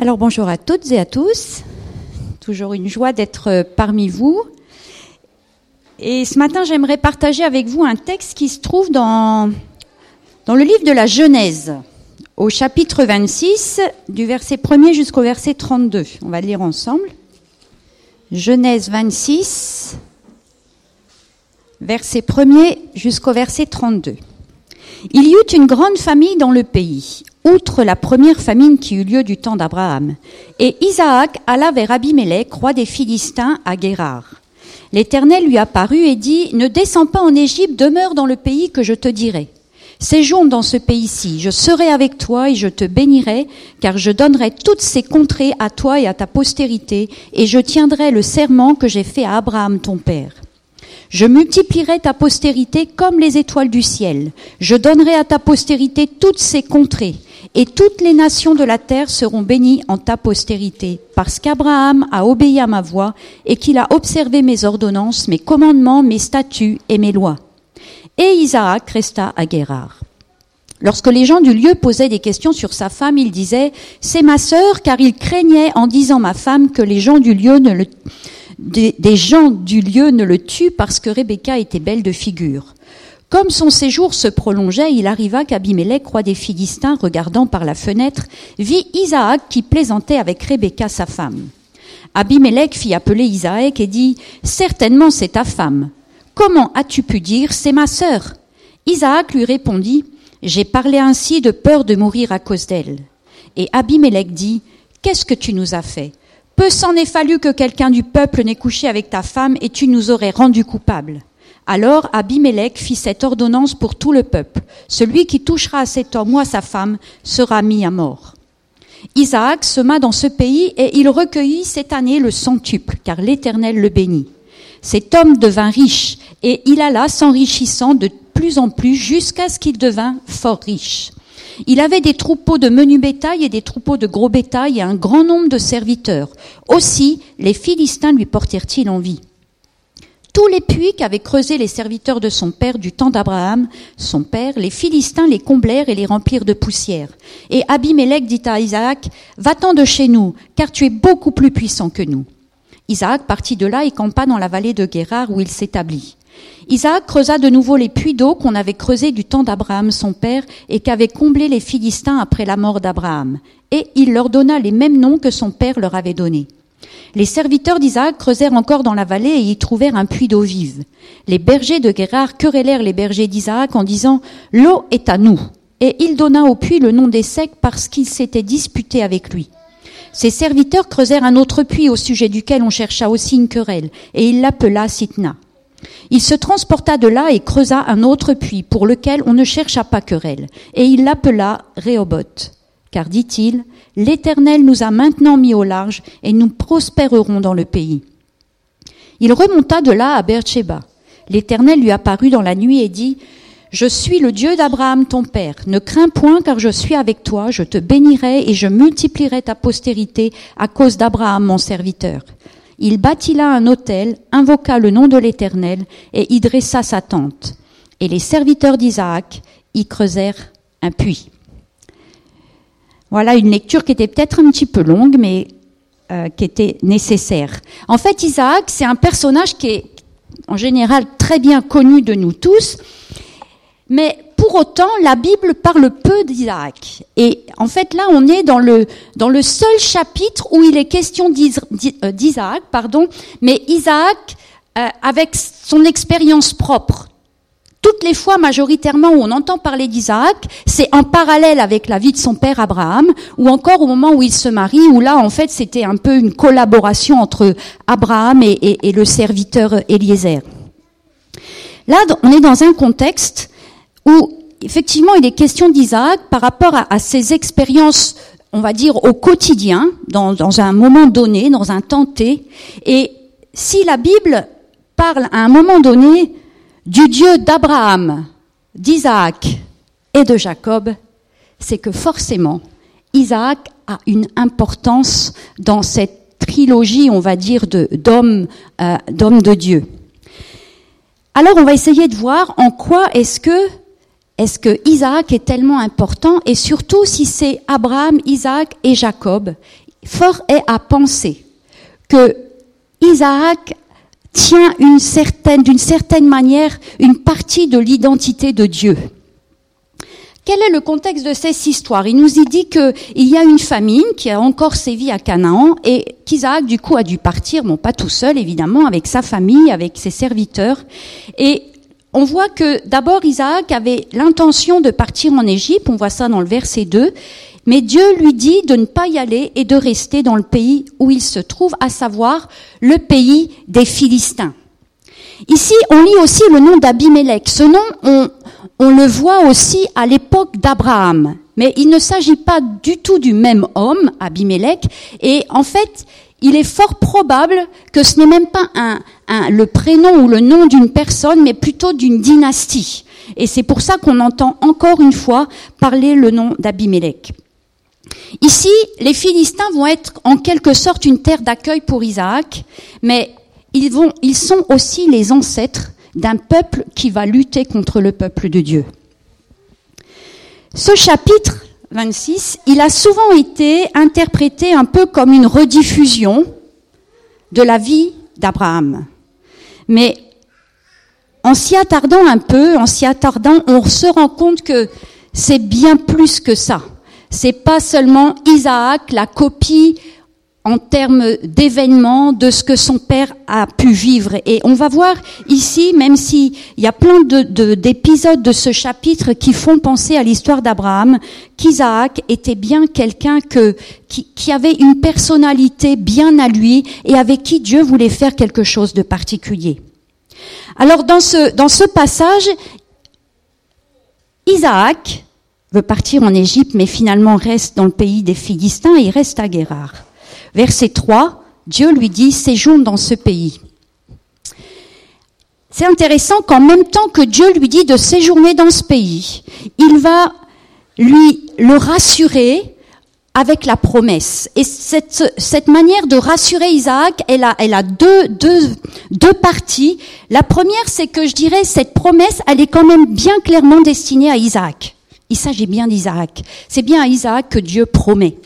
Alors bonjour à toutes et à tous. Toujours une joie d'être parmi vous. Et ce matin, j'aimerais partager avec vous un texte qui se trouve dans, le livre de la Genèse, au chapitre 26, du verset 1er jusqu'au verset 32. On va le lire ensemble. Genèse 26, verset 1er jusqu'au verset 32. Il y eut une grande famille dans le pays, outre la première famine qui eut lieu du temps d'Abraham. Et Isaac alla vers Abimelech, roi des Philistins, à Guérard. L'Éternel lui apparut et dit, Ne descends pas en Égypte, demeure dans le pays que je te dirai. Séjourne dans ce pays-ci, je serai avec toi et je te bénirai, car je donnerai toutes ces contrées à toi et à ta postérité, et je tiendrai le serment que j'ai fait à Abraham ton père. Je multiplierai ta postérité comme les étoiles du ciel. Je donnerai à ta postérité toutes ces contrées, et toutes les nations de la terre seront bénies en ta postérité, parce qu'Abraham a obéi à ma voix et qu'il a observé mes ordonnances, mes commandements, mes statuts et mes lois. Et Isaac resta à Guérard. Lorsque les gens du lieu posaient des questions sur sa femme, il disait C'est ma sœur, car il craignait en disant ma femme que les gens du lieu ne le des, gens du lieu ne le tuent parce que Rebecca était belle de figure. Comme son séjour se prolongeait, il arriva qu'Abimelech, roi des Philistins, regardant par la fenêtre, vit Isaac qui plaisantait avec Rebecca, sa femme. Abimelech fit appeler Isaac et dit, Certainement c'est ta femme. Comment as-tu pu dire, c'est ma sœur? Isaac lui répondit, J'ai parlé ainsi de peur de mourir à cause d'elle. Et Abimelech dit, Qu'est-ce que tu nous as fait? Peu s'en est fallu que quelqu'un du peuple n'ait couché avec ta femme et tu nous aurais rendus coupables. Alors Abimelech fit cette ordonnance pour tout le peuple. Celui qui touchera à cet homme ou à sa femme sera mis à mort. Isaac sema dans ce pays et il recueillit cette année le centuple, car l'Éternel le bénit. Cet homme devint riche et il alla s'enrichissant de plus en plus jusqu'à ce qu'il devint fort riche. Il avait des troupeaux de menu bétail et des troupeaux de gros bétail et un grand nombre de serviteurs. Aussi, les Philistins lui portèrent-ils envie tous les puits qu'avaient creusés les serviteurs de son père du temps d'Abraham, son père, les Philistins les comblèrent et les remplirent de poussière. Et Abimelech dit à Isaac, Va-t'en de chez nous, car tu es beaucoup plus puissant que nous. Isaac partit de là et campa dans la vallée de Guérard où il s'établit. Isaac creusa de nouveau les puits d'eau qu'on avait creusés du temps d'Abraham son père et qu'avaient comblés les Philistins après la mort d'Abraham. Et il leur donna les mêmes noms que son père leur avait donnés. Les serviteurs d'Isaac creusèrent encore dans la vallée et y trouvèrent un puits d'eau vive. Les bergers de Guérard querellèrent les bergers d'Isaac en disant L'eau est à nous. Et il donna au puits le nom des secs parce qu'ils s'étaient disputés avec lui. Ses serviteurs creusèrent un autre puits au sujet duquel on chercha aussi une querelle, et il l'appela Sitna. Il se transporta de là et creusa un autre puits pour lequel on ne chercha pas querelle, et il l'appela Rehoboth. Car, dit-il, l'Éternel nous a maintenant mis au large et nous prospérerons dans le pays. Il remonta de là à Beersheba. L'Éternel lui apparut dans la nuit et dit, Je suis le Dieu d'Abraham ton père. Ne crains point car je suis avec toi. Je te bénirai et je multiplierai ta postérité à cause d'Abraham mon serviteur. Il bâtit là un autel, invoqua le nom de l'Éternel et y dressa sa tente. Et les serviteurs d'Isaac y creusèrent un puits. Voilà une lecture qui était peut-être un petit peu longue, mais euh, qui était nécessaire. En fait, Isaac, c'est un personnage qui est en général très bien connu de nous tous, mais pour autant, la Bible parle peu d'Isaac. Et en fait, là, on est dans le, dans le seul chapitre où il est question euh, d'Isaac, pardon, mais Isaac euh, avec son expérience propre toutes les fois majoritairement où on entend parler d'Isaac, c'est en parallèle avec la vie de son père Abraham, ou encore au moment où il se marie, où là en fait c'était un peu une collaboration entre Abraham et, le serviteur Eliezer. Là, on est dans un contexte où effectivement il est question d'Isaac par rapport à, ses expériences, on va dire au quotidien, dans, dans un moment donné, dans un temps T, et si la Bible parle à un moment donné du Dieu d'Abraham, d'Isaac et de Jacob, c'est que forcément, Isaac a une importance dans cette trilogie, on va dire, d'hommes euh, d'hommes de Dieu. Alors, on va essayer de voir en quoi est-ce que que Isaac est tellement important et surtout si c'est Abraham, Isaac et Jacob. fort est à penser que Isaac tient d'une certaine manière une partie de l'identité de Dieu. Quel est le contexte de cette histoire? Il nous y dit qu'il y a une famine qui a encore sévi à Canaan et qu'Isaac du coup a dû partir, bon pas tout seul évidemment, avec sa famille, avec ses serviteurs. Et on voit que d'abord Isaac avait l'intention de partir en Égypte, on voit ça dans le verset 2, mais Dieu lui dit de ne pas y aller et de rester dans le pays où il se trouve, à savoir le pays des Philistins. Ici, on lit aussi le nom d'Abimelech. Ce nom, on, le voit aussi à l'époque d'Abraham. Mais il ne s'agit pas du tout du même homme, Abimelech, et en fait, il est fort probable que ce n'est même pas le prénom ou le nom d'une personne, mais plutôt d'une dynastie. Et c'est pour ça qu'on entend encore une fois parler le nom d'Abimelech. Ici, les Philistins vont être en quelque sorte une terre d'accueil pour Isaac, mais ils, sont aussi les ancêtres d'un peuple qui va lutter contre le peuple de Dieu. Ce chapitre 26, il a souvent été interprété un peu comme une rediffusion de la vie d'Abraham. Mais en s'y attardant un peu, en s'y attardant, on se rend compte que c'est bien plus que ça. C'est pas seulement Isaac, la copie en termes d'événements, de ce que son père a pu vivre. Et on va voir ici, même s'il y a plein d'épisodes de, ce chapitre qui font penser à l'histoire d'Abraham, qu'Isaac était bien quelqu'un que, qui, qui avait une personnalité bien à lui et avec qui Dieu voulait faire quelque chose de particulier. Alors dans ce, dans ce passage, Isaac veut partir en Égypte, mais finalement reste dans le pays des Philistins et reste à Guérard. Verset 3, Dieu lui dit, séjourne dans ce pays. C'est intéressant qu'en même temps que Dieu lui dit de séjourner dans ce pays, il va lui le rassurer avec la promesse. Et cette, cette manière de rassurer Isaac, elle a, elle a deux, deux, deux parties. La première, c'est que je dirais, cette promesse, elle est quand même bien clairement destinée à Isaac. Il s'agit bien d'Isaac. C'est bien à Isaac que Dieu promet.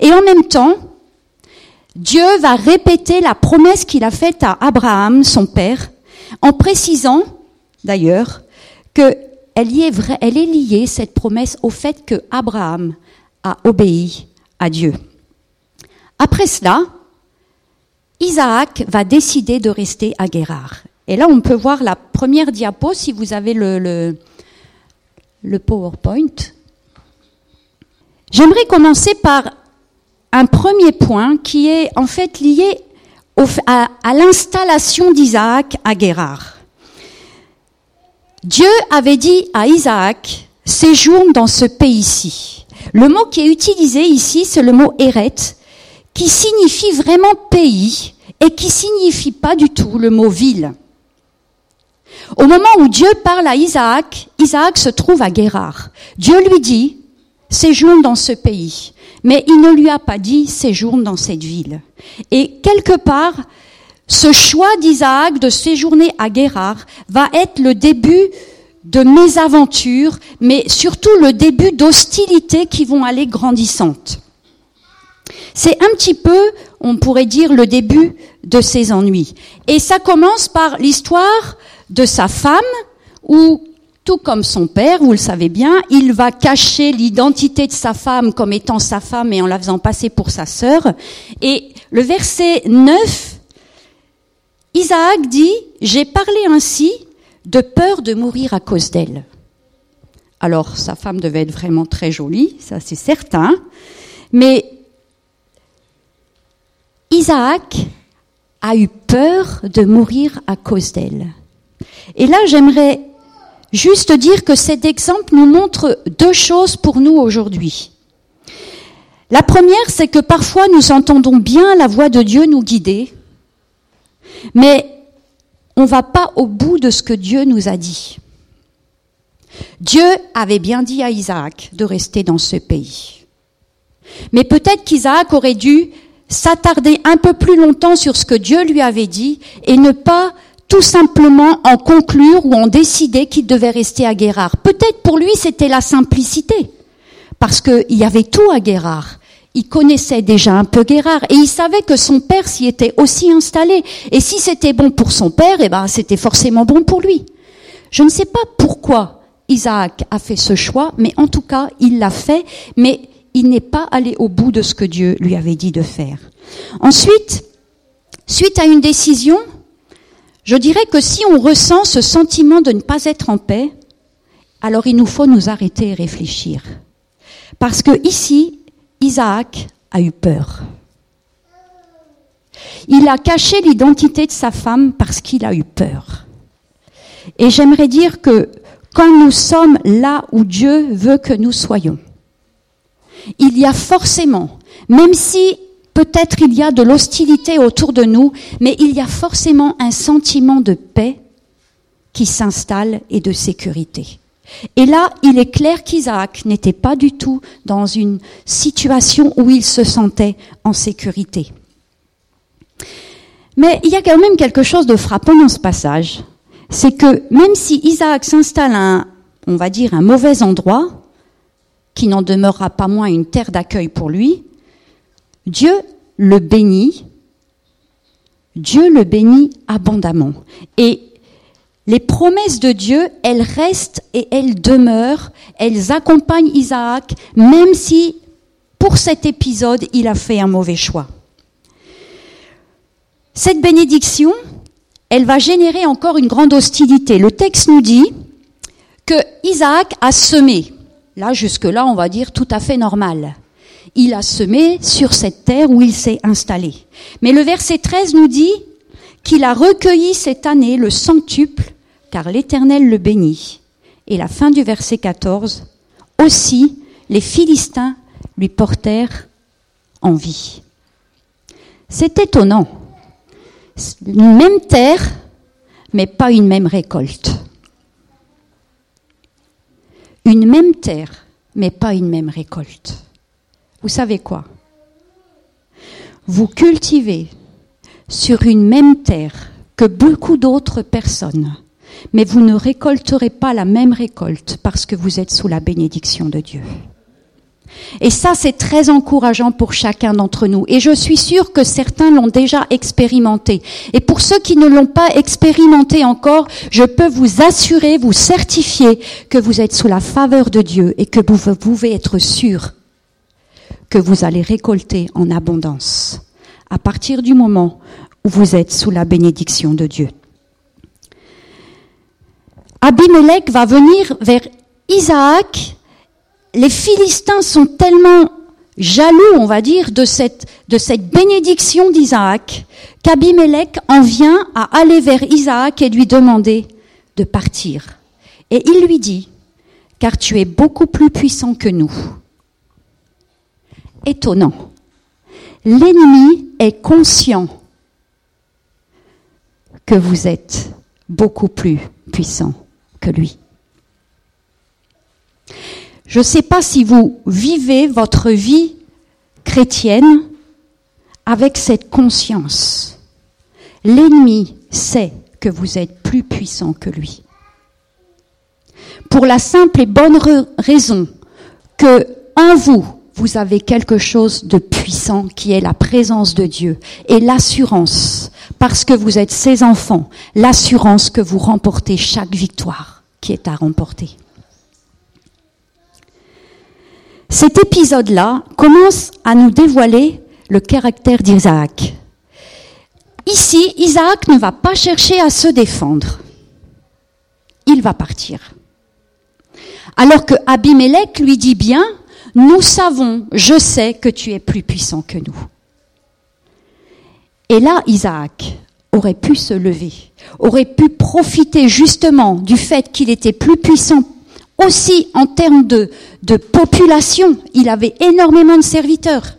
Et en même temps, Dieu va répéter la promesse qu'il a faite à Abraham, son père, en précisant, d'ailleurs, que elle, y est, liée, cette promesse, au fait que Abraham a obéi à Dieu. Après cela, Isaac va décider de rester à Guérard. Et là, on peut voir la première diapo, si vous avez le, le PowerPoint. J'aimerais commencer par un premier point qui est en fait lié à, l'installation d'Isaac à Guérard. Dieu avait dit à Isaac, séjourne dans ce pays-ci. Le mot qui est utilisé ici, c'est le mot Eret, qui signifie vraiment pays et qui signifie pas du tout le mot ville. Au moment où Dieu parle à Isaac, Isaac se trouve à Guérard. Dieu lui dit, séjourne dans ce pays mais il ne lui a pas dit séjourne dans cette ville. Et quelque part, ce choix d'Isaac de séjourner à Guérard va être le début de mésaventures, mais surtout le début d'hostilités qui vont aller grandissantes. C'est un petit peu, on pourrait dire, le début de ses ennuis. Et ça commence par l'histoire de sa femme, où tout comme son père, vous le savez bien, il va cacher l'identité de sa femme comme étant sa femme et en la faisant passer pour sa sœur. Et le verset 9, Isaac dit, j'ai parlé ainsi de peur de mourir à cause d'elle. Alors, sa femme devait être vraiment très jolie, ça c'est certain, mais Isaac a eu peur de mourir à cause d'elle. Et là, j'aimerais Juste dire que cet exemple nous montre deux choses pour nous aujourd'hui. La première, c'est que parfois nous entendons bien la voix de Dieu nous guider, mais on ne va pas au bout de ce que Dieu nous a dit. Dieu avait bien dit à Isaac de rester dans ce pays. Mais peut-être qu'Isaac aurait dû s'attarder un peu plus longtemps sur ce que Dieu lui avait dit et ne pas tout simplement en conclure ou en décider qu'il devait rester à Guérard. Peut-être pour lui c'était la simplicité, parce qu'il y avait tout à Guérard. il connaissait déjà un peu Guérard et il savait que son père s'y était aussi installé. Et si c'était bon pour son père, eh ben, c'était forcément bon pour lui. Je ne sais pas pourquoi Isaac a fait ce choix, mais en tout cas, il l'a fait, mais il n'est pas allé au bout de ce que Dieu lui avait dit de faire. Ensuite, suite à une décision, je dirais que si on ressent ce sentiment de ne pas être en paix, alors il nous faut nous arrêter et réfléchir. Parce que ici, Isaac a eu peur. Il a caché l'identité de sa femme parce qu'il a eu peur. Et j'aimerais dire que quand nous sommes là où Dieu veut que nous soyons, il y a forcément, même si peut-être il y a de l'hostilité autour de nous, mais il y a forcément un sentiment de paix qui s'installe et de sécurité. Et là, il est clair qu'Isaac n'était pas du tout dans une situation où il se sentait en sécurité. Mais il y a quand même quelque chose de frappant dans ce passage. C'est que même si Isaac s'installe à un, on va dire, un mauvais endroit, qui n'en demeurera pas moins une terre d'accueil pour lui, Dieu le bénit, Dieu le bénit abondamment. Et les promesses de Dieu, elles restent et elles demeurent, elles accompagnent Isaac, même si pour cet épisode, il a fait un mauvais choix. Cette bénédiction, elle va générer encore une grande hostilité. Le texte nous dit que Isaac a semé. Là, jusque-là, on va dire tout à fait normal. Il a semé sur cette terre où il s'est installé. Mais le verset 13 nous dit qu'il a recueilli cette année le centuple car l'Éternel le bénit. Et la fin du verset 14, aussi les Philistins lui portèrent envie. C'est étonnant. Une même terre, mais pas une même récolte. Une même terre, mais pas une même récolte. Vous savez quoi? Vous cultivez sur une même terre que beaucoup d'autres personnes mais vous ne récolterez pas la même récolte parce que vous êtes sous la bénédiction de Dieu. Et ça, c'est très encourageant pour chacun d'entre nous. Et je suis sûre que certains l'ont déjà expérimenté. Et pour ceux qui ne l'ont pas expérimenté encore, je peux vous assurer, vous certifier que vous êtes sous la faveur de Dieu et que vous pouvez être sûr que vous allez récolter en abondance à partir du moment où vous êtes sous la bénédiction de Dieu. Abimelech va venir vers Isaac. Les Philistins sont tellement jaloux, on va dire, de cette, bénédiction d'Isaac, qu'Abimelech en vient à aller vers Isaac et lui demander de partir. Et il lui dit, car tu es beaucoup plus puissant que nous. Étonnant. L'ennemi est conscient que vous êtes beaucoup plus puissant lui. Je ne sais pas si vous vivez votre vie chrétienne avec cette conscience. L'ennemi sait que vous êtes plus puissant que lui. Pour la simple et bonne raison que en vous, vous avez quelque chose de puissant qui est la présence de Dieu et l'assurance, parce que vous êtes ses enfants, l'assurance que vous remportez chaque victoire qui est à remporter. Cet épisode-là commence à nous dévoiler le caractère d'Isaac. Ici, Isaac ne va pas chercher à se défendre. Il va partir. Alors que Abimelech lui dit bien, nous savons, je sais que tu es plus puissant que nous. Et là, Isaac aurait pu se lever, aurait pu profiter justement du fait qu'il était plus puissant aussi en termes de, population. Il avait énormément de serviteurs.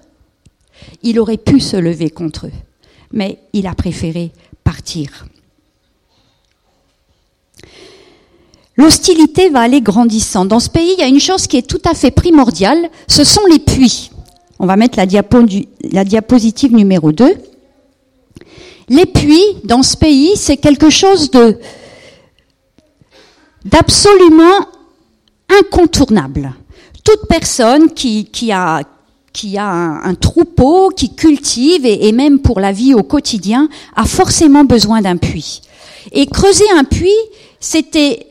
Il aurait pu se lever contre eux, mais il a préféré partir. L'hostilité va aller grandissant. Dans ce pays, il y a une chose qui est tout à fait primordiale, ce sont les puits. On va mettre la, diapositive numéro 2. Les puits dans ce pays, c'est quelque chose de d'absolument incontournable. Toute personne qui, a, qui a un, troupeau, qui cultive et, même pour la vie au quotidien, a forcément besoin d'un puits. Et creuser un puits, c'était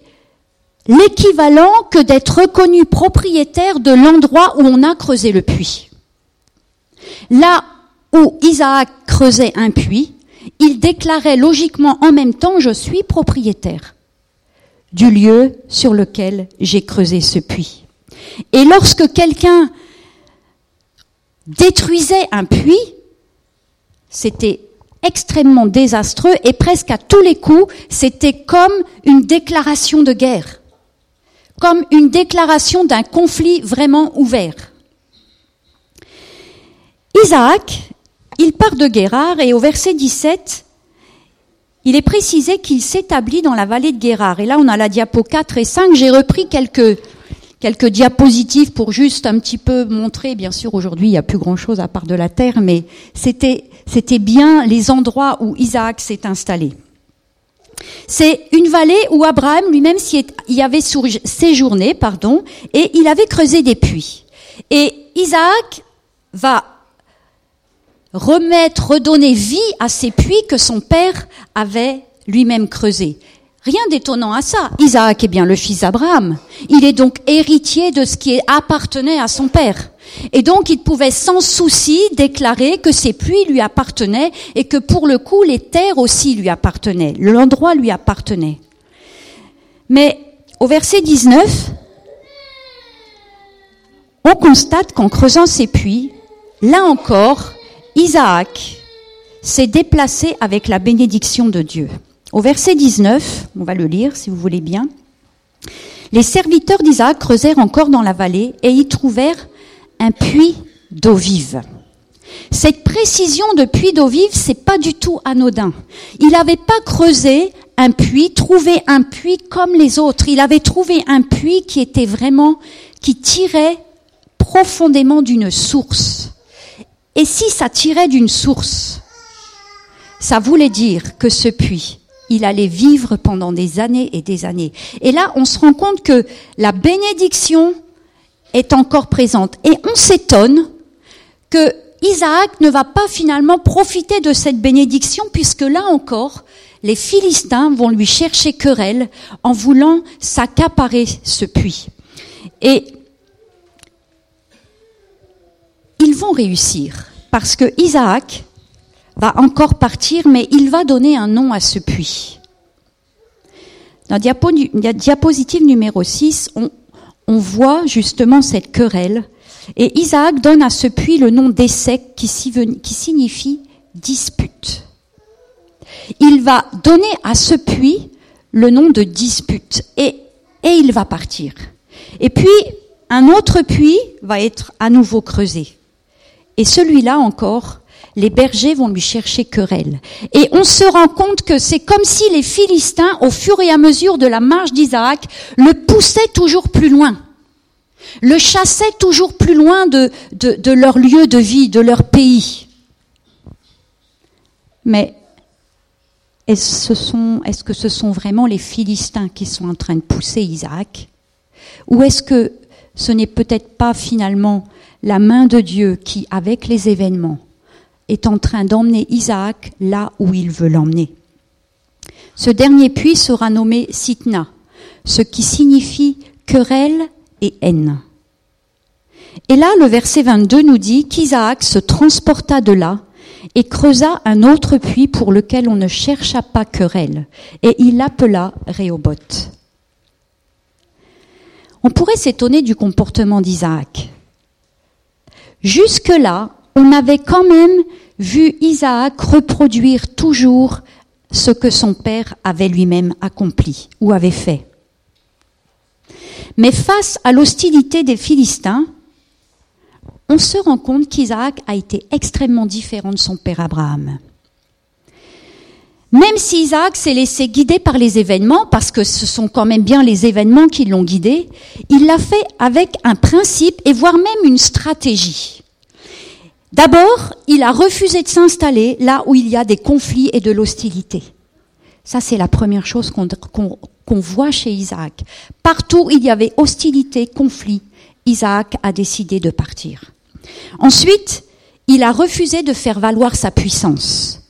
l'équivalent que d'être reconnu propriétaire de l'endroit où on a creusé le puits. Là où Isaac creusait un puits, il déclarait logiquement en même temps je suis propriétaire du lieu sur lequel j'ai creusé ce puits. Et lorsque quelqu'un détruisait un puits, c'était extrêmement désastreux et presque à tous les coups, c'était comme une déclaration de guerre, comme une déclaration d'un conflit vraiment ouvert. Isaac, il part de Guérard et au verset 17, il est précisé qu'il s'établit dans la vallée de Guérard. Et là, on a la diapo 4 et 5. J'ai repris quelques quelques diapositives pour juste un petit peu montrer. Bien sûr, aujourd'hui, il n'y a plus grand-chose à part de la terre, mais c'était, c'était bien les endroits où Isaac s'est installé. C'est une vallée où Abraham lui-même y avait séjourné, et il avait creusé des puits. Et Isaac va remettre, redonner vie à ces puits que son père avait lui-même creusés. Rien d'étonnant à ça. Isaac est bien le fils d'Abraham. Il est donc héritier de ce qui appartenait à son père. Et donc il pouvait sans souci déclarer que ses puits lui appartenaient et que pour le coup les terres aussi lui appartenaient, l'endroit lui appartenait. Mais au verset 19, on constate qu'en creusant ses puits, là encore, Isaac s'est déplacé avec la bénédiction de Dieu. Au verset 19, on va le lire si vous voulez bien. Les serviteurs d'Isaac creusèrent encore dans la vallée et y trouvèrent un puits d'eau vive. Cette précision de puits d'eau vive, c'est pas du tout anodin. Il n'avait pas creusé un puits, trouvé un puits comme les autres. Il avait trouvé un puits qui était vraiment, qui tirait profondément d'une source. Et si ça tirait d'une source, ça voulait dire que ce puits il allait vivre pendant des années et des années. Et là, on se rend compte que la bénédiction est encore présente. Et on s'étonne que Isaac ne va pas finalement profiter de cette bénédiction, puisque là encore, les Philistins vont lui chercher querelle en voulant s'accaparer ce puits. Et ils vont réussir, parce que Isaac va encore partir, mais il va donner un nom à ce puits. Dans la diapositive numéro 6, on, voit justement cette querelle. Et Isaac donne à ce puits le nom d'Essec qui, signifie dispute. Il va donner à ce puits le nom de dispute et il va partir. Et puis, un autre puits va être à nouveau creusé. Et celui-là encore les bergers vont lui chercher querelle. Et on se rend compte que c'est comme si les Philistins, au fur et à mesure de la marche d'Isaac, le poussaient toujours plus loin, le chassaient toujours plus loin de, de, leur lieu de vie, de leur pays. Mais est-ce, que ce sont vraiment les Philistins qui sont en train de pousser Isaac? Ou est-ce que ce n'est peut-être pas finalement la main de Dieu qui, avec les événements, est en train d'emmener Isaac là où il veut l'emmener. Ce dernier puits sera nommé Sitna, ce qui signifie querelle et haine. Et là, le verset 22 nous dit qu'Isaac se transporta de là et creusa un autre puits pour lequel on ne chercha pas querelle, et il l'appela Réoboth. On pourrait s'étonner du comportement d'Isaac. Jusque-là, on avait quand même vu Isaac reproduire toujours ce que son père avait lui-même accompli ou avait fait. Mais face à l'hostilité des Philistins, on se rend compte qu'Isaac a été extrêmement différent de son père Abraham. Même si Isaac s'est laissé guider par les événements, parce que ce sont quand même bien les événements qui l'ont guidé, il l'a fait avec un principe et voire même une stratégie. D'abord, il a refusé de s'installer là où il y a des conflits et de l'hostilité. Ça, c'est la première chose qu'on voit chez Isaac. Partout où il y avait hostilité, conflit, Isaac a décidé de partir. Ensuite, il a refusé de faire valoir sa puissance.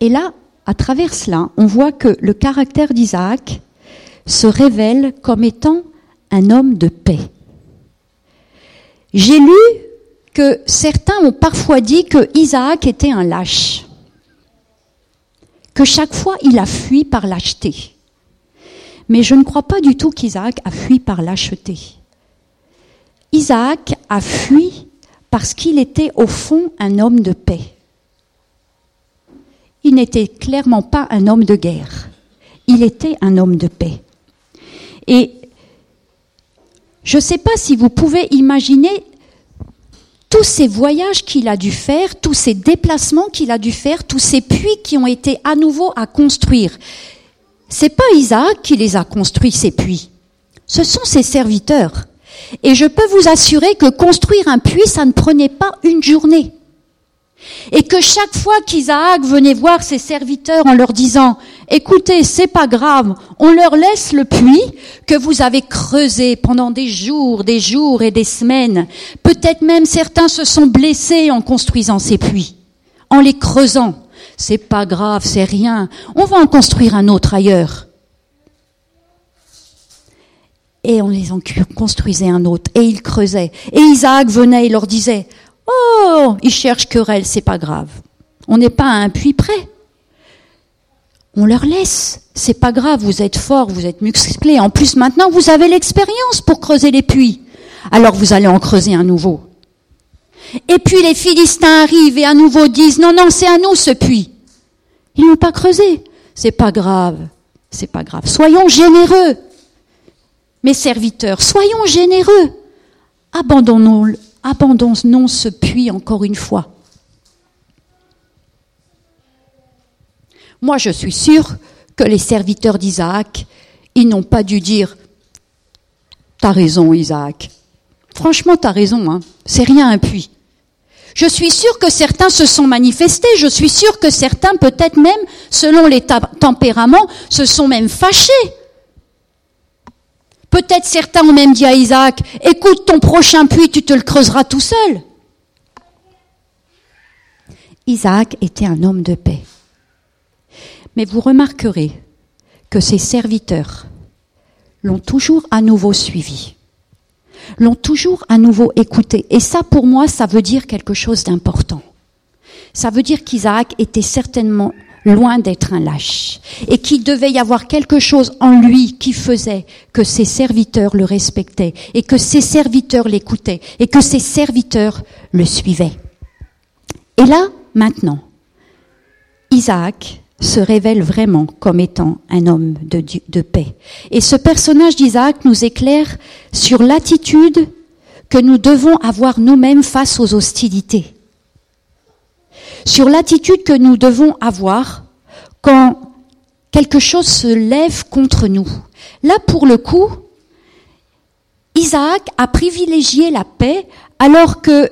Et là, à travers cela, on voit que le caractère d'Isaac se révèle comme étant un homme de paix. J'ai lu que certains ont parfois dit que Isaac était un lâche, que chaque fois il a fui par lâcheté. Mais je ne crois pas du tout qu'Isaac a fui par lâcheté. Isaac a fui parce qu'il était au fond un homme de paix. Il n'était clairement pas un homme de guerre. Il était un homme de paix. Et je ne sais pas si vous pouvez imaginer tous ces voyages qu'il a dû faire, tous ces déplacements qu'il a dû faire, tous ces puits qui ont été à nouveau à construire. C'est pas Isaac qui les a construits, ces puits. Ce sont ses serviteurs. Et je peux vous assurer que construire un puits, ça ne prenait pas une journée. Et que chaque fois qu'Isaac venait voir ses serviteurs en leur disant, écoutez, c'est pas grave, on leur laisse le puits que vous avez creusé pendant des jours, des jours et des semaines. Peut-être même certains se sont blessés en construisant ces puits, en les creusant. C'est pas grave, c'est rien. On va en construire un autre ailleurs. Et on les en construisait un autre. Et ils creusaient. Et Isaac venait et leur disait, Oh, ils cherchent querelle, c'est pas grave. On n'est pas à un puits près. On leur laisse. C'est pas grave, vous êtes forts, vous êtes musclés. En plus, maintenant, vous avez l'expérience pour creuser les puits. Alors vous allez en creuser un nouveau. Et puis les Philistins arrivent et à nouveau disent, non, non, c'est à nous ce puits. Ils n'ont pas creusé. C'est pas grave. C'est pas grave. Soyons généreux. Mes serviteurs, soyons généreux. Abandonnons abandonnons ce puits encore une fois. Moi, je suis sûre que les serviteurs d'Isaac, ils n'ont pas dû dire T'as raison, Isaac. Franchement, t'as raison, hein. c'est rien un puits. Je suis sûre que certains se sont manifestés, je suis sûre que certains, peut-être même, selon les tempéraments, se sont même fâchés Peut-être certains ont même dit à Isaac, écoute ton prochain puits, tu te le creuseras tout seul. Isaac était un homme de paix. Mais vous remarquerez que ses serviteurs l'ont toujours à nouveau suivi, l'ont toujours à nouveau écouté. Et ça, pour moi, ça veut dire quelque chose d'important. Ça veut dire qu'Isaac était certainement loin d'être un lâche, et qu'il devait y avoir quelque chose en lui qui faisait que ses serviteurs le respectaient, et que ses serviteurs l'écoutaient, et que ses serviteurs le suivaient. Et là, maintenant, Isaac se révèle vraiment comme étant un homme de, paix. Et ce personnage d'Isaac nous éclaire sur l'attitude que nous devons avoir nous-mêmes face aux hostilités sur l'attitude que nous devons avoir quand quelque chose se lève contre nous. Là, pour le coup, Isaac a privilégié la paix alors que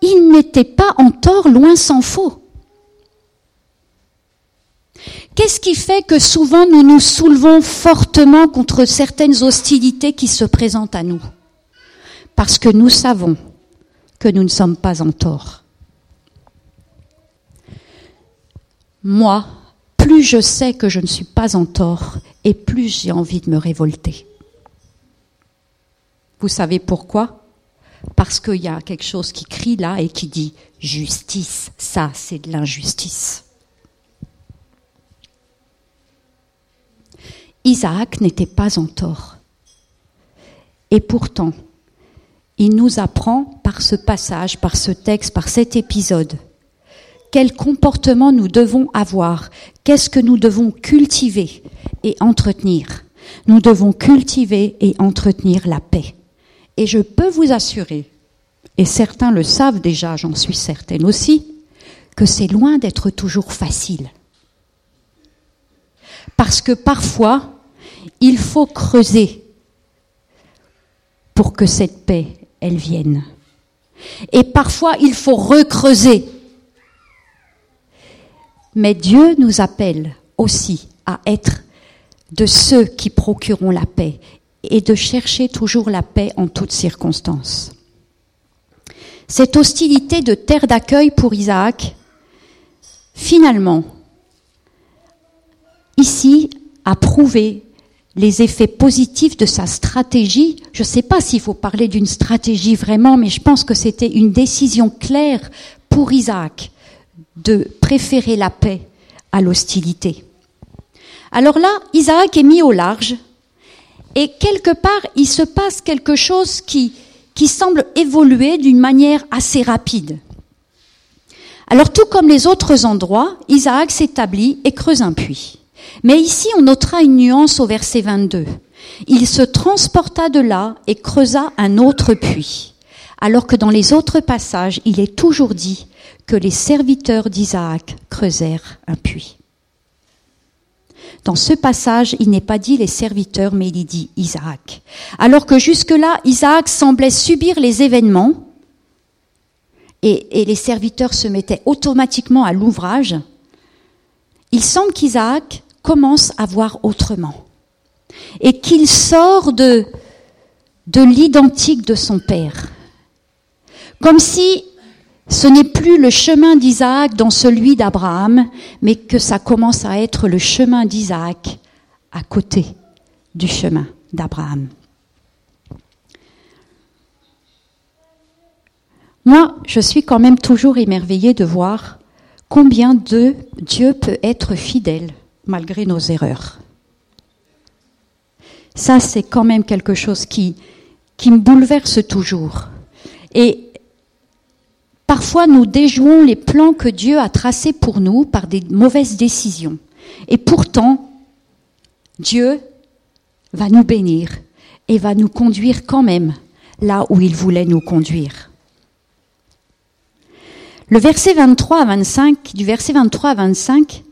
il n'était pas en tort, loin s'en faut. Qu'est-ce qui fait que souvent nous nous soulevons fortement contre certaines hostilités qui se présentent à nous? Parce que nous savons que nous ne sommes pas en tort. moi, plus je sais que je ne suis pas en tort et plus j'ai envie de me révolter. Vous savez pourquoi? Parce qu'il y a quelque chose qui crie là et qui dit justice, ça c'est de l'injustice. Isaac n'était pas en tort. Et pourtant, il nous apprend par ce passage, par ce texte, par cet épisode, quel comportement nous devons avoir, qu'est-ce que nous devons cultiver et entretenir. Nous devons cultiver et entretenir la paix. Et je peux vous assurer, et certains le savent déjà, j'en suis certaine aussi, que c'est loin d'être toujours facile. Parce que parfois, il faut creuser pour que cette paix, elle vienne. Et parfois, il faut recreuser mais Dieu nous appelle aussi à être de ceux qui procureront la paix et de chercher toujours la paix en toutes circonstances. Cette hostilité de terre d'accueil pour Isaac, finalement, ici, a prouvé les effets positifs de sa stratégie. Je ne sais pas s'il faut parler d'une stratégie vraiment, mais je pense que c'était une décision claire pour Isaac de préférer la paix à l'hostilité. Alors là, Isaac est mis au large et quelque part, il se passe quelque chose qui, semble évoluer d'une manière assez rapide. Alors tout comme les autres endroits, Isaac s'établit et creuse un puits. Mais ici, on notera une nuance au verset 22. Il se transporta de là et creusa un autre puits. Alors que dans les autres passages, il est toujours dit que les serviteurs d'Isaac creusèrent un puits. Dans ce passage, il n'est pas dit les serviteurs, mais il dit Isaac. Alors que jusque-là, Isaac semblait subir les événements et, et les serviteurs se mettaient automatiquement à l'ouvrage, il semble qu'Isaac commence à voir autrement et qu'il sort de, de l'identique de son père. Comme si ce n'est plus le chemin d'Isaac dans celui d'Abraham, mais que ça commence à être le chemin d'Isaac à côté du chemin d'Abraham. Moi, je suis quand même toujours émerveillée de voir combien de Dieu peut être fidèle malgré nos erreurs. Ça, c'est quand même quelque chose qui, qui me bouleverse toujours. Et parfois, nous déjouons les plans que Dieu a tracés pour nous par des mauvaises décisions. Et pourtant, Dieu va nous bénir et va nous conduire quand même là où il voulait nous conduire. Le verset 23 à 25, du verset 23 à 25,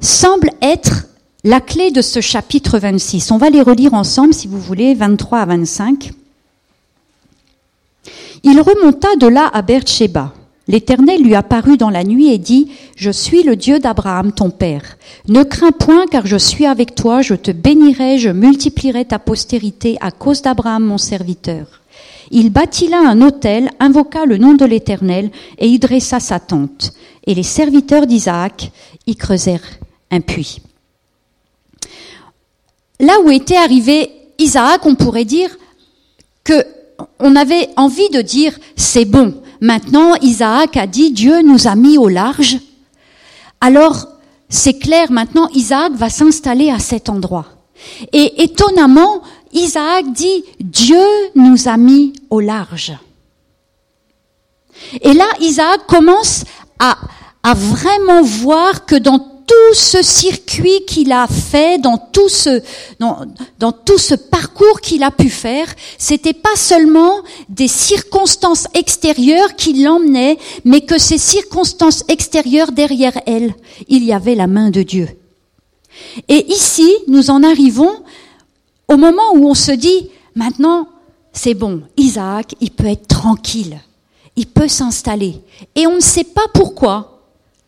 semble être la clé de ce chapitre 26. On va les relire ensemble, si vous voulez, 23 à 25. Il remonta de là à Beersheba. L'Éternel lui apparut dans la nuit et dit, Je suis le Dieu d'Abraham, ton père. Ne crains point, car je suis avec toi, je te bénirai, je multiplierai ta postérité à cause d'Abraham, mon serviteur. Il bâtit là un autel, invoqua le nom de l'Éternel, et y dressa sa tente. Et les serviteurs d'Isaac y creusèrent un. Là où était arrivé Isaac, on pourrait dire que on avait envie de dire c'est bon. Maintenant, Isaac a dit Dieu nous a mis au large. Alors, c'est clair, maintenant Isaac va s'installer à cet endroit. Et étonnamment, Isaac dit Dieu nous a mis au large. Et là, Isaac commence à, à vraiment voir que dans tout ce circuit qu'il a fait, dans tout ce, dans, dans tout ce parcours qu'il a pu faire, c'était pas seulement des circonstances extérieures qui l'emmenaient, mais que ces circonstances extérieures, derrière elles, il y avait la main de Dieu. Et ici, nous en arrivons au moment où on se dit, maintenant, c'est bon, Isaac, il peut être tranquille, il peut s'installer. Et on ne sait pas pourquoi,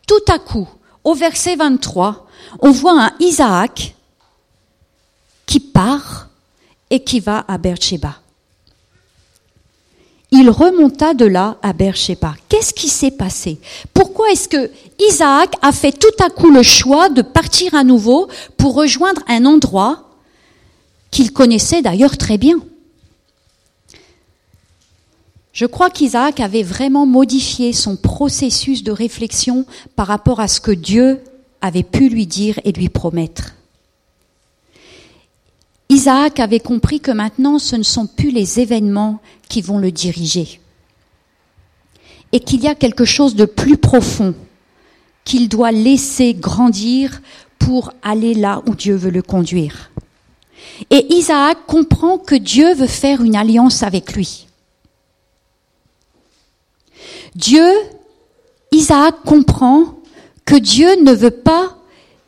tout à coup, au verset 23, on voit un Isaac qui part et qui va à Beersheba. Il remonta de là à Beersheba. Qu'est-ce qui s'est passé? Pourquoi est-ce que Isaac a fait tout à coup le choix de partir à nouveau pour rejoindre un endroit qu'il connaissait d'ailleurs très bien? Je crois qu'Isaac avait vraiment modifié son processus de réflexion par rapport à ce que Dieu avait pu lui dire et lui promettre. Isaac avait compris que maintenant ce ne sont plus les événements qui vont le diriger et qu'il y a quelque chose de plus profond qu'il doit laisser grandir pour aller là où Dieu veut le conduire. Et Isaac comprend que Dieu veut faire une alliance avec lui. Dieu, Isaac comprend que Dieu ne veut pas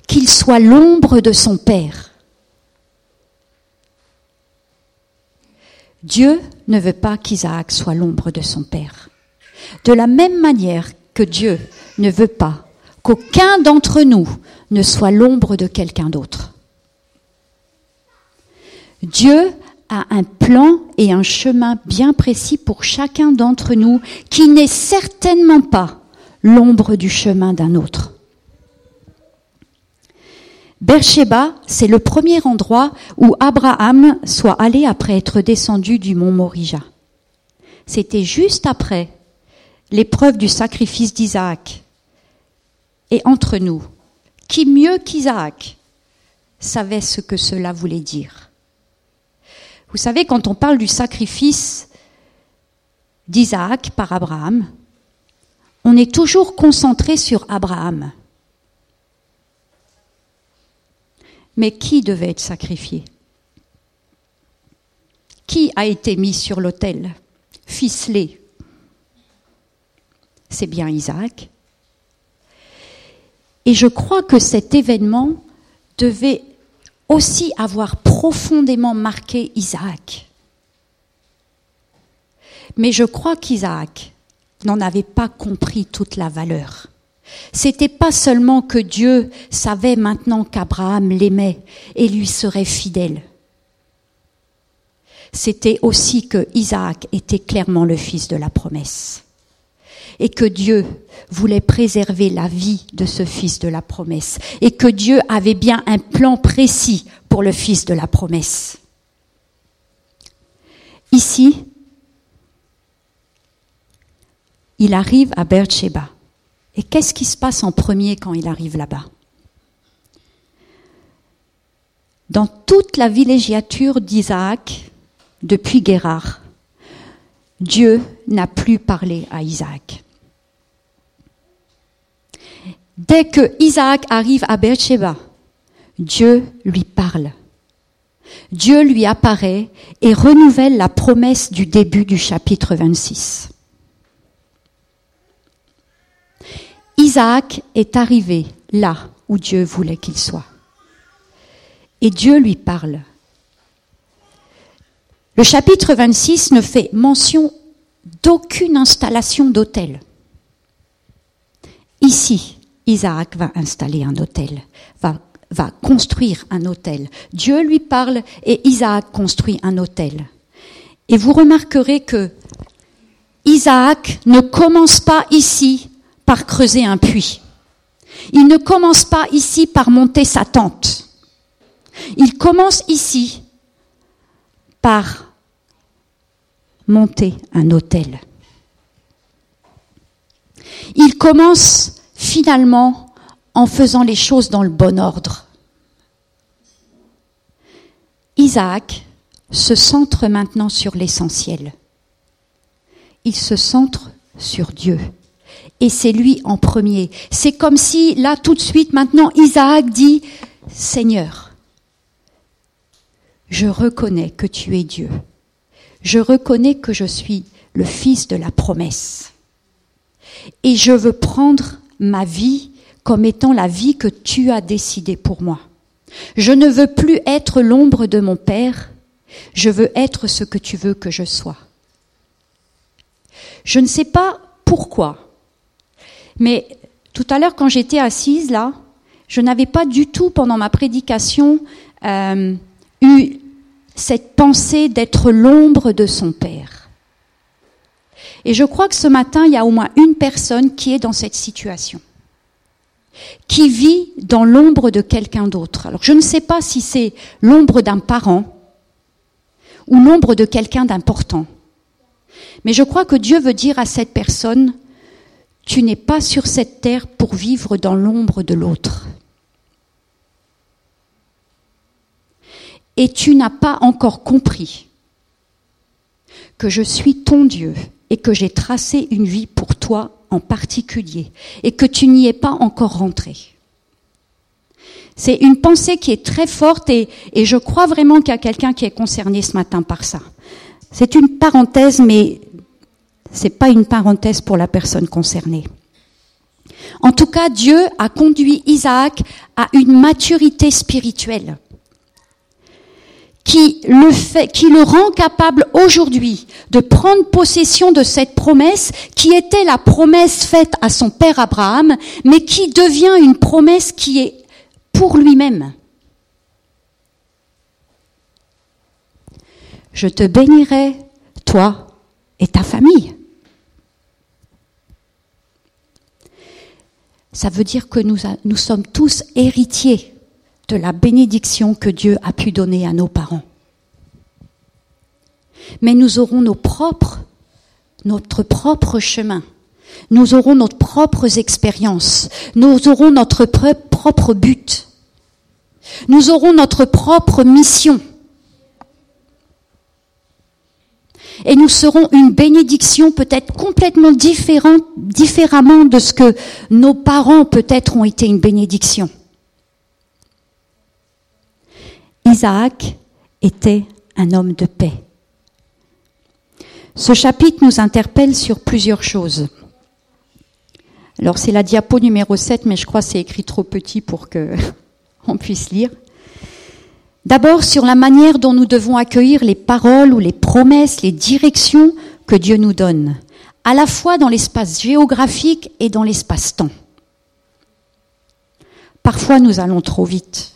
qu'il soit l'ombre de son Père. Dieu ne veut pas qu'Isaac soit l'ombre de son Père. De la même manière que Dieu ne veut pas qu'aucun d'entre nous ne soit l'ombre de quelqu'un d'autre. Dieu a un plan et un chemin bien précis pour chacun d'entre nous qui n'est certainement pas l'ombre du chemin d'un autre. Beersheba, c'est le premier endroit où Abraham soit allé après être descendu du mont Morija. C'était juste après l'épreuve du sacrifice d'Isaac. Et entre nous, qui mieux qu'Isaac savait ce que cela voulait dire? Vous savez, quand on parle du sacrifice d'Isaac par Abraham, on est toujours concentré sur Abraham. Mais qui devait être sacrifié? Qui a été mis sur l'autel, ficelé? C'est bien Isaac. Et je crois que cet événement devait aussi avoir profondément marqué Isaac. Mais je crois qu'Isaac n'en avait pas compris toute la valeur. C'était pas seulement que Dieu savait maintenant qu'Abraham l'aimait et lui serait fidèle. C'était aussi que Isaac était clairement le fils de la promesse. Et que Dieu voulait préserver la vie de ce fils de la promesse. Et que Dieu avait bien un plan précis pour le fils de la promesse. Ici, il arrive à Beersheba. Et qu'est-ce qui se passe en premier quand il arrive là-bas? Dans toute la villégiature d'Isaac, depuis Guérard, Dieu n'a plus parlé à Isaac. Dès que Isaac arrive à Beersheba, Dieu lui parle. Dieu lui apparaît et renouvelle la promesse du début du chapitre 26. Isaac est arrivé là où Dieu voulait qu'il soit. Et Dieu lui parle. Le chapitre 26 ne fait mention d'aucune installation d'autel. Ici, Isaac va installer un hôtel, va, construire un hôtel. Dieu lui parle et Isaac construit un hôtel. Et vous remarquerez que Isaac ne commence pas ici par creuser un puits. Il ne commence pas ici par monter sa tente. Il commence ici par monter un hôtel. Il commence finalement en faisant les choses dans le bon ordre. Isaac se centre maintenant sur l'essentiel. Il se centre sur Dieu et c'est lui en premier. C'est comme si, là, tout de suite, maintenant, Isaac dit, Seigneur, je reconnais que tu es Dieu. Je reconnais que je suis le fils de la promesse. Et je veux prendre ma vie comme étant la vie que tu as décidée pour moi. Je ne veux plus être l'ombre de mon Père, je veux être ce que tu veux que je sois. Je ne sais pas pourquoi, mais tout à l'heure, quand j'étais assise là, je n'avais pas du tout, pendant ma prédication, euh, eu cette pensée d'être l'ombre de son Père. Et je crois que ce matin, il y a au moins une personne qui est dans cette situation, qui vit dans l'ombre de quelqu'un d'autre. Alors je ne sais pas si c'est l'ombre d'un parent ou l'ombre de quelqu'un d'important. Mais je crois que Dieu veut dire à cette personne, tu n'es pas sur cette terre pour vivre dans l'ombre de l'autre. Et tu n'as pas encore compris que je suis ton Dieu et que j'ai tracé une vie pour toi en particulier et que tu n'y es pas encore rentré. C'est une pensée qui est très forte et, je crois vraiment qu'il y a quelqu'un qui est concerné ce matin par ça. C'est une parenthèse, mais c'est pas une parenthèse pour la personne concernée. En tout cas, Dieu a conduit Isaac à une maturité spirituelle qui le, rend capable aujourd'hui de prendre possession de cette promesse qui était la promesse faite à son père Abraham, mais qui devient une promesse qui est pour lui-même. je te bénirai, toi et ta famille. Ça veut dire que nous sommes tous héritiers de la bénédiction que Dieu a pu donner à nos parents. Mais nous aurons nos propres, notre propre chemin. Nous aurons nos propres expériences. Nous aurons notre propre but. Nous aurons notre propre mission. Et nous serons une bénédiction peut-être complètement différente, différemment de ce que nos parents peut-être ont été une bénédiction. Isaac était un homme de paix. Ce chapitre nous interpelle sur plusieurs choses. Alors c'est la diapo numéro 7, mais je crois que c'est écrit trop petit pour que on puisse lire. D'abord sur la manière dont nous devons accueillir les paroles ou les promesses, les directions que Dieu nous donne, à la fois dans l'espace géographique et dans l'espace-temps. Parfois nous allons trop vite,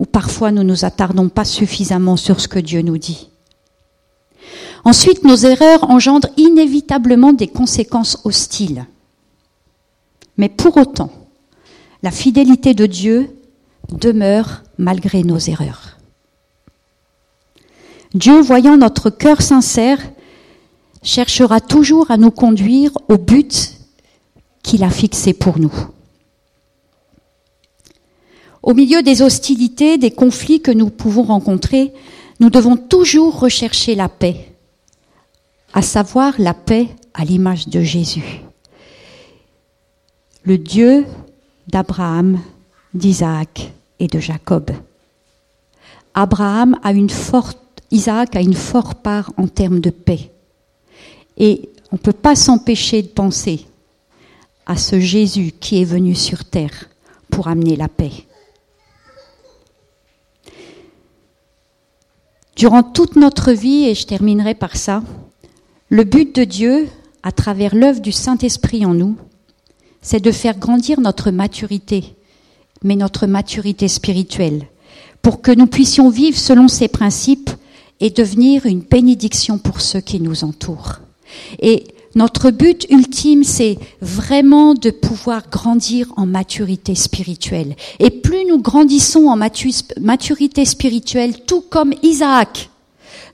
ou parfois nous ne nous attardons pas suffisamment sur ce que Dieu nous dit. Ensuite, nos erreurs engendrent inévitablement des conséquences hostiles. Mais pour autant, la fidélité de Dieu demeure malgré nos erreurs. Dieu, voyant notre cœur sincère, cherchera toujours à nous conduire au but qu'il a fixé pour nous. Au milieu des hostilités, des conflits que nous pouvons rencontrer, nous devons toujours rechercher la paix, à savoir la paix à l'image de Jésus. Le Dieu d'Abraham, d'Isaac et de Jacob. Abraham a une forte, Isaac a une forte part en termes de paix. Et on ne peut pas s'empêcher de penser à ce Jésus qui est venu sur terre pour amener la paix. Durant toute notre vie, et je terminerai par ça, le but de Dieu, à travers l'œuvre du Saint-Esprit en nous, c'est de faire grandir notre maturité, mais notre maturité spirituelle, pour que nous puissions vivre selon ces principes et devenir une bénédiction pour ceux qui nous entourent. Notre but ultime, c'est vraiment de pouvoir grandir en maturité spirituelle. Et plus nous grandissons en maturité spirituelle, tout comme Isaac,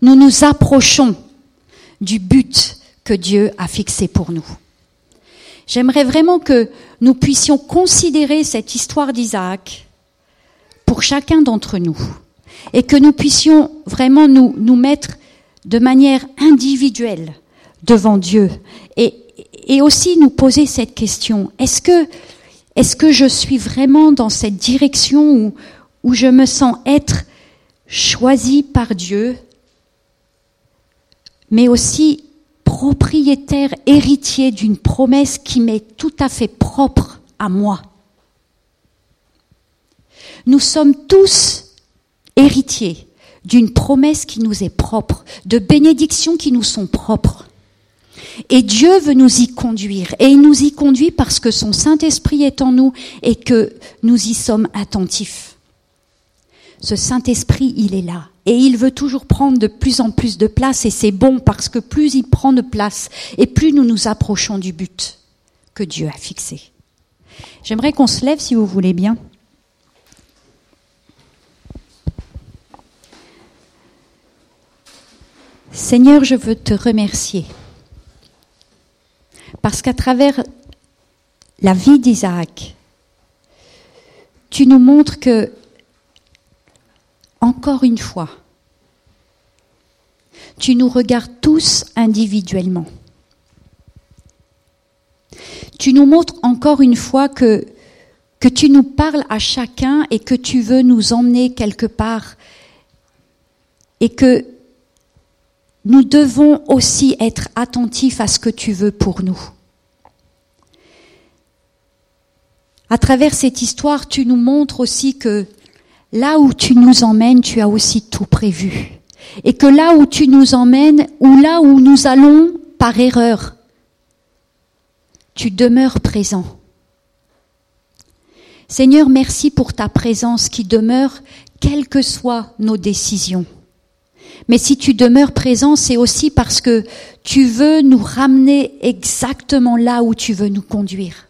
nous nous approchons du but que Dieu a fixé pour nous. J'aimerais vraiment que nous puissions considérer cette histoire d'Isaac pour chacun d'entre nous et que nous puissions vraiment nous, mettre de manière individuelle devant Dieu et, et aussi nous poser cette question. Est-ce que, est-ce que je suis vraiment dans cette direction où, où je me sens être choisi par Dieu, mais aussi propriétaire, héritier d'une promesse qui m'est tout à fait propre à moi? Nous sommes tous héritiers d'une promesse qui nous est propre, de bénédictions qui nous sont propres. Et Dieu veut nous y conduire. Et il nous y conduit parce que son Saint-Esprit est en nous et que nous y sommes attentifs. Ce Saint-Esprit, il est là. Et il veut toujours prendre de plus en plus de place et c'est bon parce que plus il prend de place et plus nous nous approchons du but que Dieu a fixé. J'aimerais qu'on se lève si vous voulez bien. Seigneur, je veux te remercier parce qu'à travers la vie d'Isaac, tu nous montres que encore une fois, tu nous regardes tous individuellement. Tu nous montres encore une fois que, tu nous parles à chacun et que tu veux nous emmener quelque part et que nous devons aussi être attentifs à ce que tu veux pour nous. À travers cette histoire, tu nous montres aussi que là où tu nous emmènes, tu as aussi tout prévu. Et que là où tu nous emmènes, ou là où nous allons par erreur, tu demeures présent. Seigneur, merci pour ta présence qui demeure quelles que soient nos décisions. Mais si tu demeures présent, c'est aussi parce que tu veux nous ramener exactement là où tu veux nous conduire.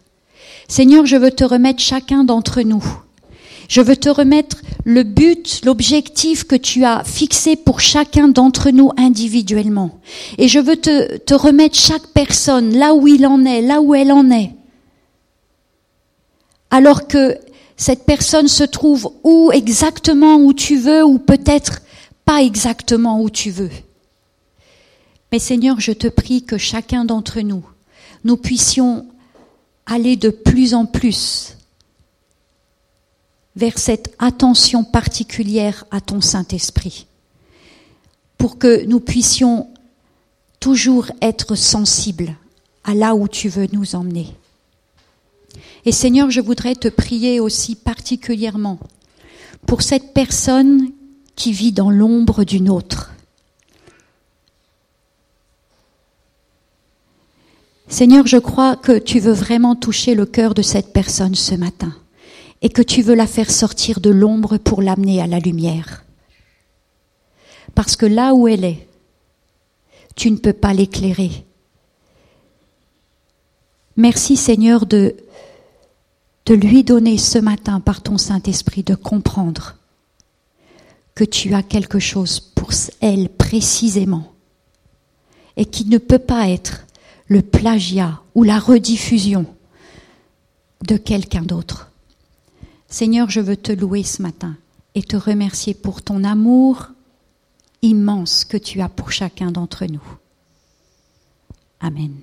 Seigneur, je veux te remettre chacun d'entre nous. Je veux te remettre le but, l'objectif que tu as fixé pour chacun d'entre nous individuellement. Et je veux te, remettre chaque personne là où il en est, là où elle en est. Alors que cette personne se trouve où exactement où tu veux ou peut-être pas exactement où tu veux. Mais Seigneur, je te prie que chacun d'entre nous, nous puissions aller de plus en plus vers cette attention particulière à ton Saint-Esprit, pour que nous puissions toujours être sensibles à là où tu veux nous emmener. Et Seigneur, je voudrais te prier aussi particulièrement pour cette personne qui vit dans l'ombre d'une autre. Seigneur, je crois que tu veux vraiment toucher le cœur de cette personne ce matin et que tu veux la faire sortir de l'ombre pour l'amener à la lumière. Parce que là où elle est, tu ne peux pas l'éclairer. Merci Seigneur de, de lui donner ce matin par ton Saint-Esprit de comprendre que tu as quelque chose pour elle précisément et qui ne peut pas être le plagiat ou la rediffusion de quelqu'un d'autre. Seigneur, je veux te louer ce matin et te remercier pour ton amour immense que tu as pour chacun d'entre nous. Amen.